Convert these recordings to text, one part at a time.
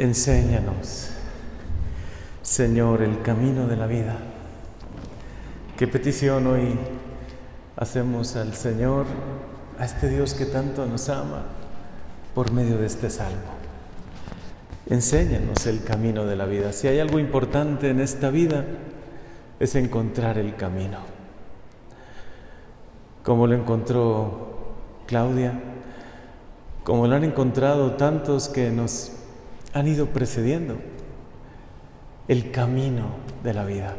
Enséñanos, Señor, el camino de la vida. ¿Qué petición hoy hacemos al Señor, a este Dios que tanto nos ama, por medio de este salmo? Enséñanos el camino de la vida. Si hay algo importante en esta vida, es encontrar el camino. Como lo encontró Claudia, como lo han encontrado tantos que nos han ido precediendo el camino de la vida.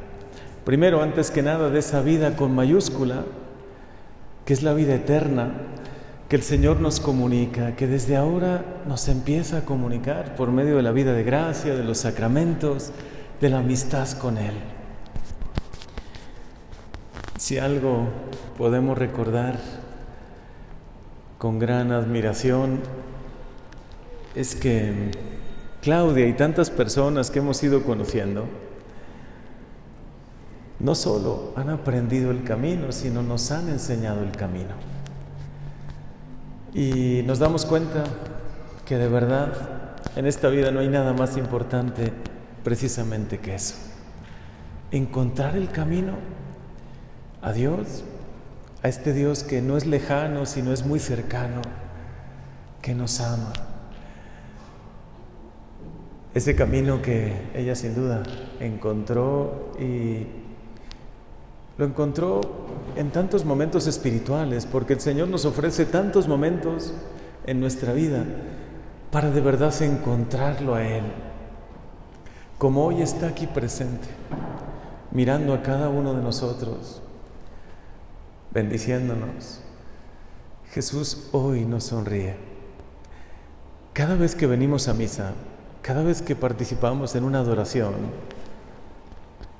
Primero, antes que nada, de esa vida con mayúscula, que es la vida eterna, que el Señor nos comunica, que desde ahora nos empieza a comunicar por medio de la vida de gracia, de los sacramentos, de la amistad con Él. Si algo podemos recordar con gran admiración, es que Claudia y tantas personas que hemos ido conociendo, no solo han aprendido el camino, sino nos han enseñado el camino. Y nos damos cuenta que de verdad en esta vida no hay nada más importante precisamente que eso. Encontrar el camino a Dios, a este Dios que no es lejano, sino es muy cercano, que nos ama ese camino que ella sin duda encontró y lo encontró en tantos momentos espirituales, porque el Señor nos ofrece tantos momentos en nuestra vida para de verdad encontrarlo a Él, como hoy está aquí presente, mirando a cada uno de nosotros, bendiciéndonos. Jesús hoy nos sonríe. Cada vez que venimos a misa, cada vez que participamos en una adoración,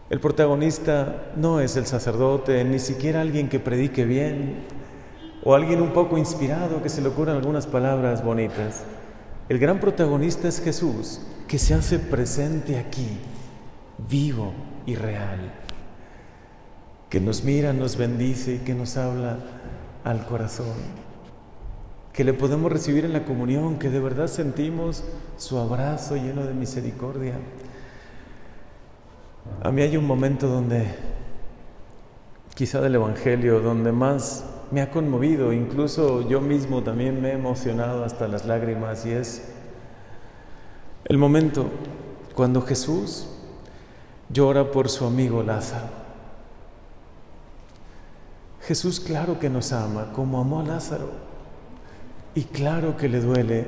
el protagonista no es el sacerdote, ni siquiera alguien que predique bien o alguien un poco inspirado que se le ocurran algunas palabras bonitas. El gran protagonista es Jesús, que se hace presente aquí, vivo y real, que nos mira, nos bendice y que nos habla al corazón que le podemos recibir en la comunión, que de verdad sentimos su abrazo lleno de misericordia. A mí hay un momento donde, quizá del Evangelio, donde más me ha conmovido, incluso yo mismo también me he emocionado hasta las lágrimas, y es el momento cuando Jesús llora por su amigo Lázaro. Jesús claro que nos ama, como amó a Lázaro. Y claro que le duele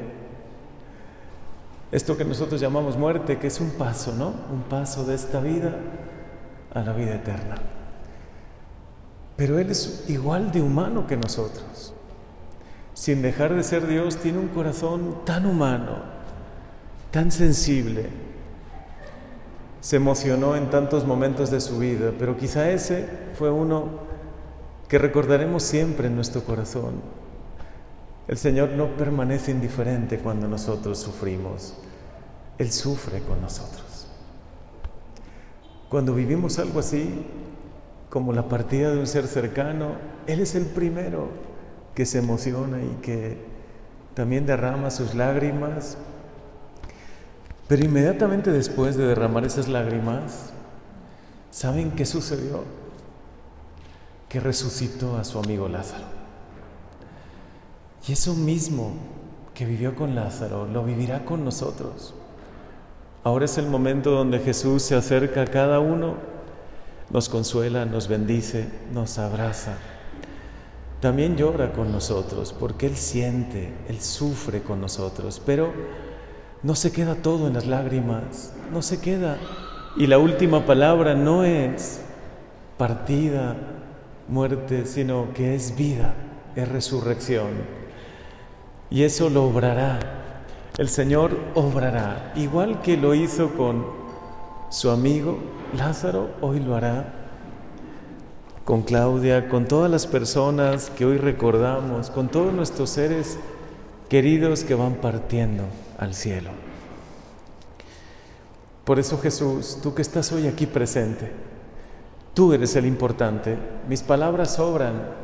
esto que nosotros llamamos muerte, que es un paso, ¿no? Un paso de esta vida a la vida eterna. Pero Él es igual de humano que nosotros. Sin dejar de ser Dios, tiene un corazón tan humano, tan sensible. Se emocionó en tantos momentos de su vida, pero quizá ese fue uno que recordaremos siempre en nuestro corazón el Señor no permanece indiferente cuando nosotros sufrimos. Él sufre con nosotros. Cuando vivimos algo así, como la partida de un ser cercano, Él es el primero que se emociona y que también derrama sus lágrimas. Pero inmediatamente después de derramar esas lágrimas, ¿saben qué sucedió? Que resucitó a su amigo Lázaro. Y eso mismo que vivió con Lázaro lo vivirá con nosotros. Ahora es el momento donde Jesús se acerca a cada uno, nos consuela, nos bendice, nos abraza. También llora con nosotros porque Él siente, Él sufre con nosotros, pero no se queda todo en las lágrimas, no se queda. Y la última palabra no es partida, muerte, sino que es vida, es resurrección. Y eso lo obrará. El Señor obrará. Igual que lo hizo con su amigo Lázaro, hoy lo hará con Claudia, con todas las personas que hoy recordamos, con todos nuestros seres queridos que van partiendo al cielo. Por eso Jesús, tú que estás hoy aquí presente, tú eres el importante. Mis palabras sobran.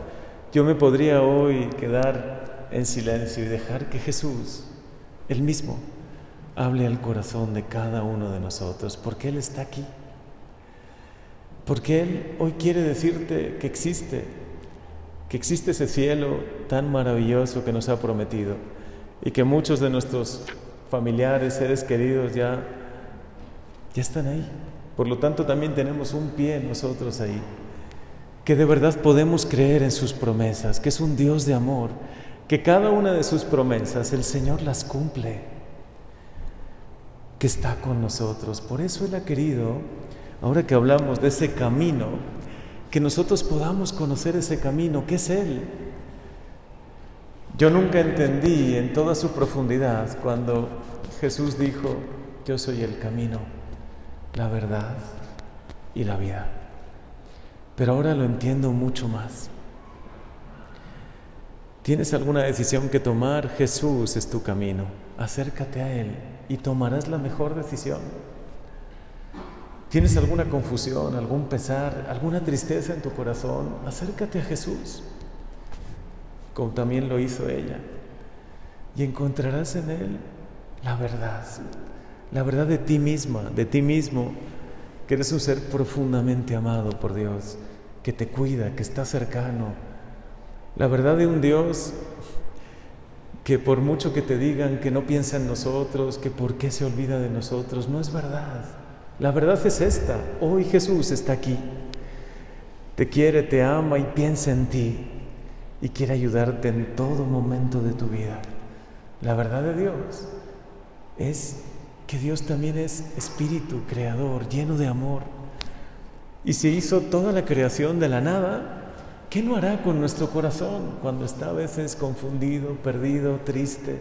Yo me podría hoy quedar en silencio y dejar que Jesús, el mismo, hable al corazón de cada uno de nosotros, porque Él está aquí. Porque Él hoy quiere decirte que existe, que existe ese cielo tan maravilloso que nos ha prometido y que muchos de nuestros familiares, seres queridos ya, ya están ahí. Por lo tanto, también tenemos un pie nosotros ahí, que de verdad podemos creer en sus promesas, que es un Dios de amor, que cada una de sus promesas el Señor las cumple, que está con nosotros. Por eso Él ha querido, ahora que hablamos de ese camino, que nosotros podamos conocer ese camino, que es Él. Yo nunca entendí en toda su profundidad cuando Jesús dijo, yo soy el camino, la verdad y la vida. Pero ahora lo entiendo mucho más. ¿Tienes alguna decisión que tomar? Jesús es tu camino. Acércate a Él y tomarás la mejor decisión. ¿Tienes alguna confusión, algún pesar, alguna tristeza en tu corazón? Acércate a Jesús, como también lo hizo ella, y encontrarás en Él la verdad, la verdad de ti misma, de ti mismo, que eres un ser profundamente amado por Dios, que te cuida, que está cercano, la verdad de un Dios que por mucho que te digan que no piensa en nosotros, que por qué se olvida de nosotros, no es verdad. La verdad es esta. Hoy Jesús está aquí. Te quiere, te ama y piensa en ti. Y quiere ayudarte en todo momento de tu vida. La verdad de Dios es que Dios también es espíritu creador, lleno de amor. Y se hizo toda la creación de la nada, ¿qué no hará con nuestro corazón cuando está a veces confundido, perdido, triste?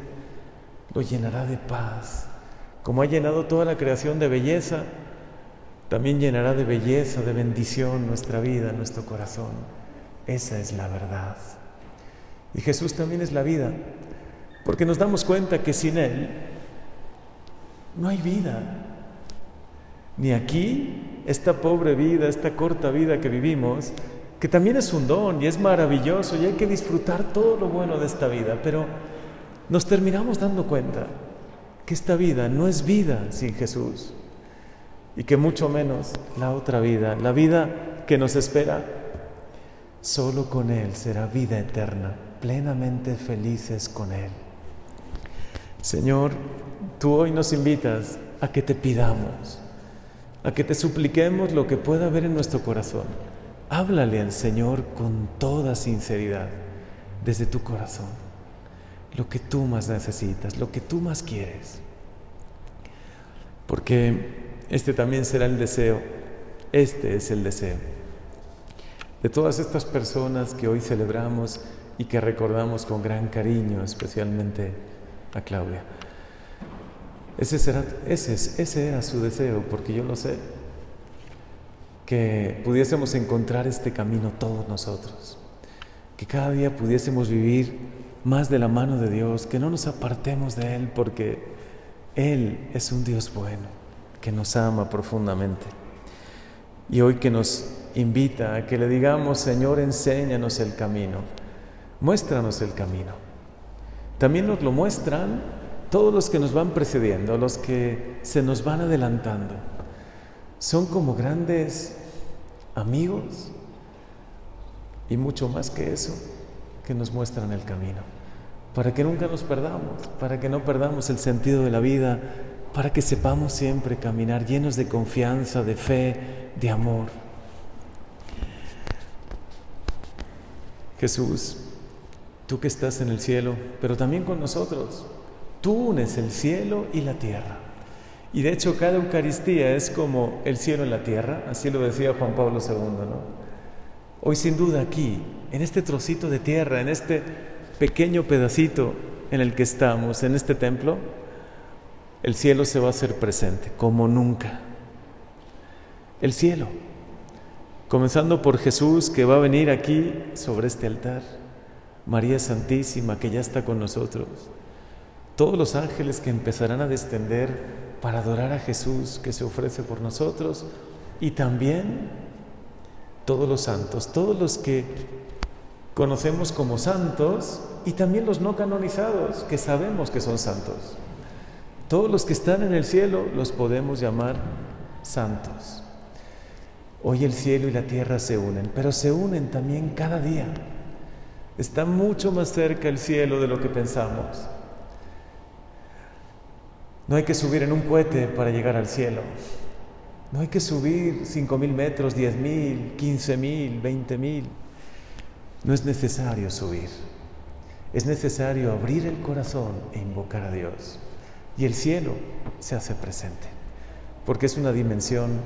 Lo llenará de paz. Como ha llenado toda la creación de belleza, también llenará de belleza, de bendición nuestra vida, nuestro corazón. Esa es la verdad. Y Jesús también es la vida, porque nos damos cuenta que sin Él no hay vida. Ni aquí, esta pobre vida, esta corta vida que vivimos, que también es un don y es maravilloso y hay que disfrutar todo lo bueno de esta vida, pero nos terminamos dando cuenta que esta vida no es vida sin Jesús y que mucho menos la otra vida, la vida que nos espera, solo con Él será vida eterna, plenamente felices con Él. Señor, tú hoy nos invitas a que te pidamos, a que te supliquemos lo que pueda haber en nuestro corazón. Háblale al Señor con toda sinceridad, desde tu corazón, lo que tú más necesitas, lo que tú más quieres. Porque este también será el deseo, este es el deseo de todas estas personas que hoy celebramos y que recordamos con gran cariño, especialmente a Claudia. Ese, será, ese, ese era su deseo, porque yo lo sé, que pudiésemos encontrar este camino todos nosotros, que cada día pudiésemos vivir más de la mano de Dios, que no nos apartemos de Él, porque Él es un Dios bueno que nos ama profundamente. Y hoy que nos invita a que le digamos, Señor, enséñanos el camino, muéstranos el camino. También nos lo muestran todos los que nos van precediendo, los que se nos van adelantando. Son como grandes amigos y mucho más que eso, que nos muestran el camino, para que nunca nos perdamos, para que no perdamos el sentido de la vida, para que sepamos siempre caminar llenos de confianza, de fe, de amor. Jesús, tú que estás en el cielo, pero también con nosotros, tú unes el cielo y la tierra. Y de hecho cada Eucaristía es como el cielo y la tierra, así lo decía Juan Pablo II, ¿no? Hoy sin duda aquí, en este trocito de tierra, en este pequeño pedacito en el que estamos, en este templo, el cielo se va a hacer presente como nunca. El cielo, comenzando por Jesús que va a venir aquí sobre este altar, María Santísima que ya está con nosotros, todos los ángeles que empezarán a descender para adorar a Jesús que se ofrece por nosotros y también todos los santos, todos los que conocemos como santos y también los no canonizados que sabemos que son santos. Todos los que están en el cielo los podemos llamar santos. Hoy el cielo y la tierra se unen, pero se unen también cada día. Está mucho más cerca el cielo de lo que pensamos. No hay que subir en un cohete para llegar al cielo. No hay que subir cinco mil metros, diez mil, quince mil, veinte mil. No es necesario subir. Es necesario abrir el corazón e invocar a Dios. Y el cielo se hace presente. Porque es una dimensión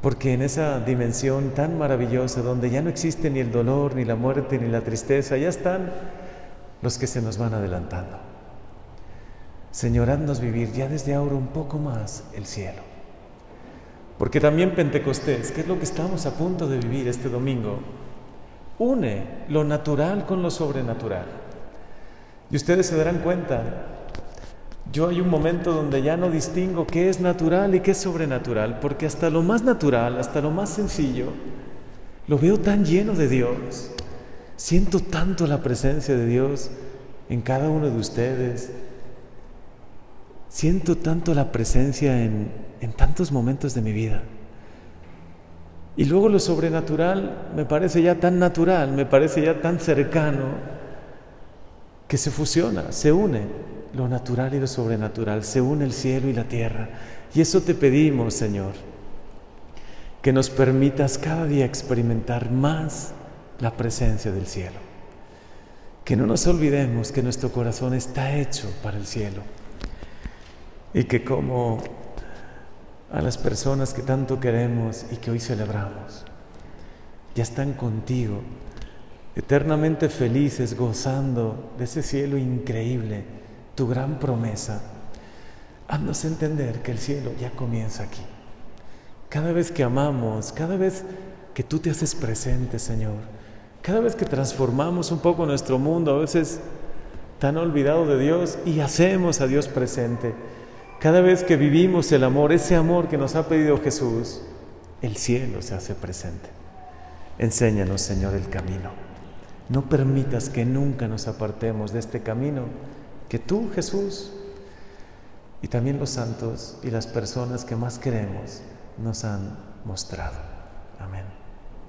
porque en esa dimensión tan maravillosa, donde ya no existe ni el dolor, ni la muerte, ni la tristeza, ya están los que se nos van adelantando. Señor, haznos vivir ya desde ahora un poco más el cielo. Porque también Pentecostés, que es lo que estamos a punto de vivir este domingo, une lo natural con lo sobrenatural. Y ustedes se darán cuenta yo hay un momento donde ya no distingo qué es natural y qué es sobrenatural, porque hasta lo más natural, hasta lo más sencillo, lo veo tan lleno de Dios. Siento tanto la presencia de Dios en cada uno de ustedes. Siento tanto la presencia en, en tantos momentos de mi vida. Y luego lo sobrenatural me parece ya tan natural, me parece ya tan cercano, que se fusiona, se une lo natural y lo sobrenatural, se une el cielo y la tierra. Y eso te pedimos, Señor, que nos permitas cada día experimentar más la presencia del cielo. Que no nos olvidemos que nuestro corazón está hecho para el cielo y que como a las personas que tanto queremos y que hoy celebramos, ya están contigo, eternamente felices, gozando de ese cielo increíble tu gran promesa, haznos entender que el cielo ya comienza aquí. Cada vez que amamos, cada vez que tú te haces presente, Señor, cada vez que transformamos un poco nuestro mundo, a veces tan olvidado de Dios, y hacemos a Dios presente, cada vez que vivimos el amor, ese amor que nos ha pedido Jesús, el cielo se hace presente. Enséñanos, Señor, el camino. No permitas que nunca nos apartemos de este camino que tú, Jesús, y también los santos y las personas que más queremos nos han mostrado. Amén.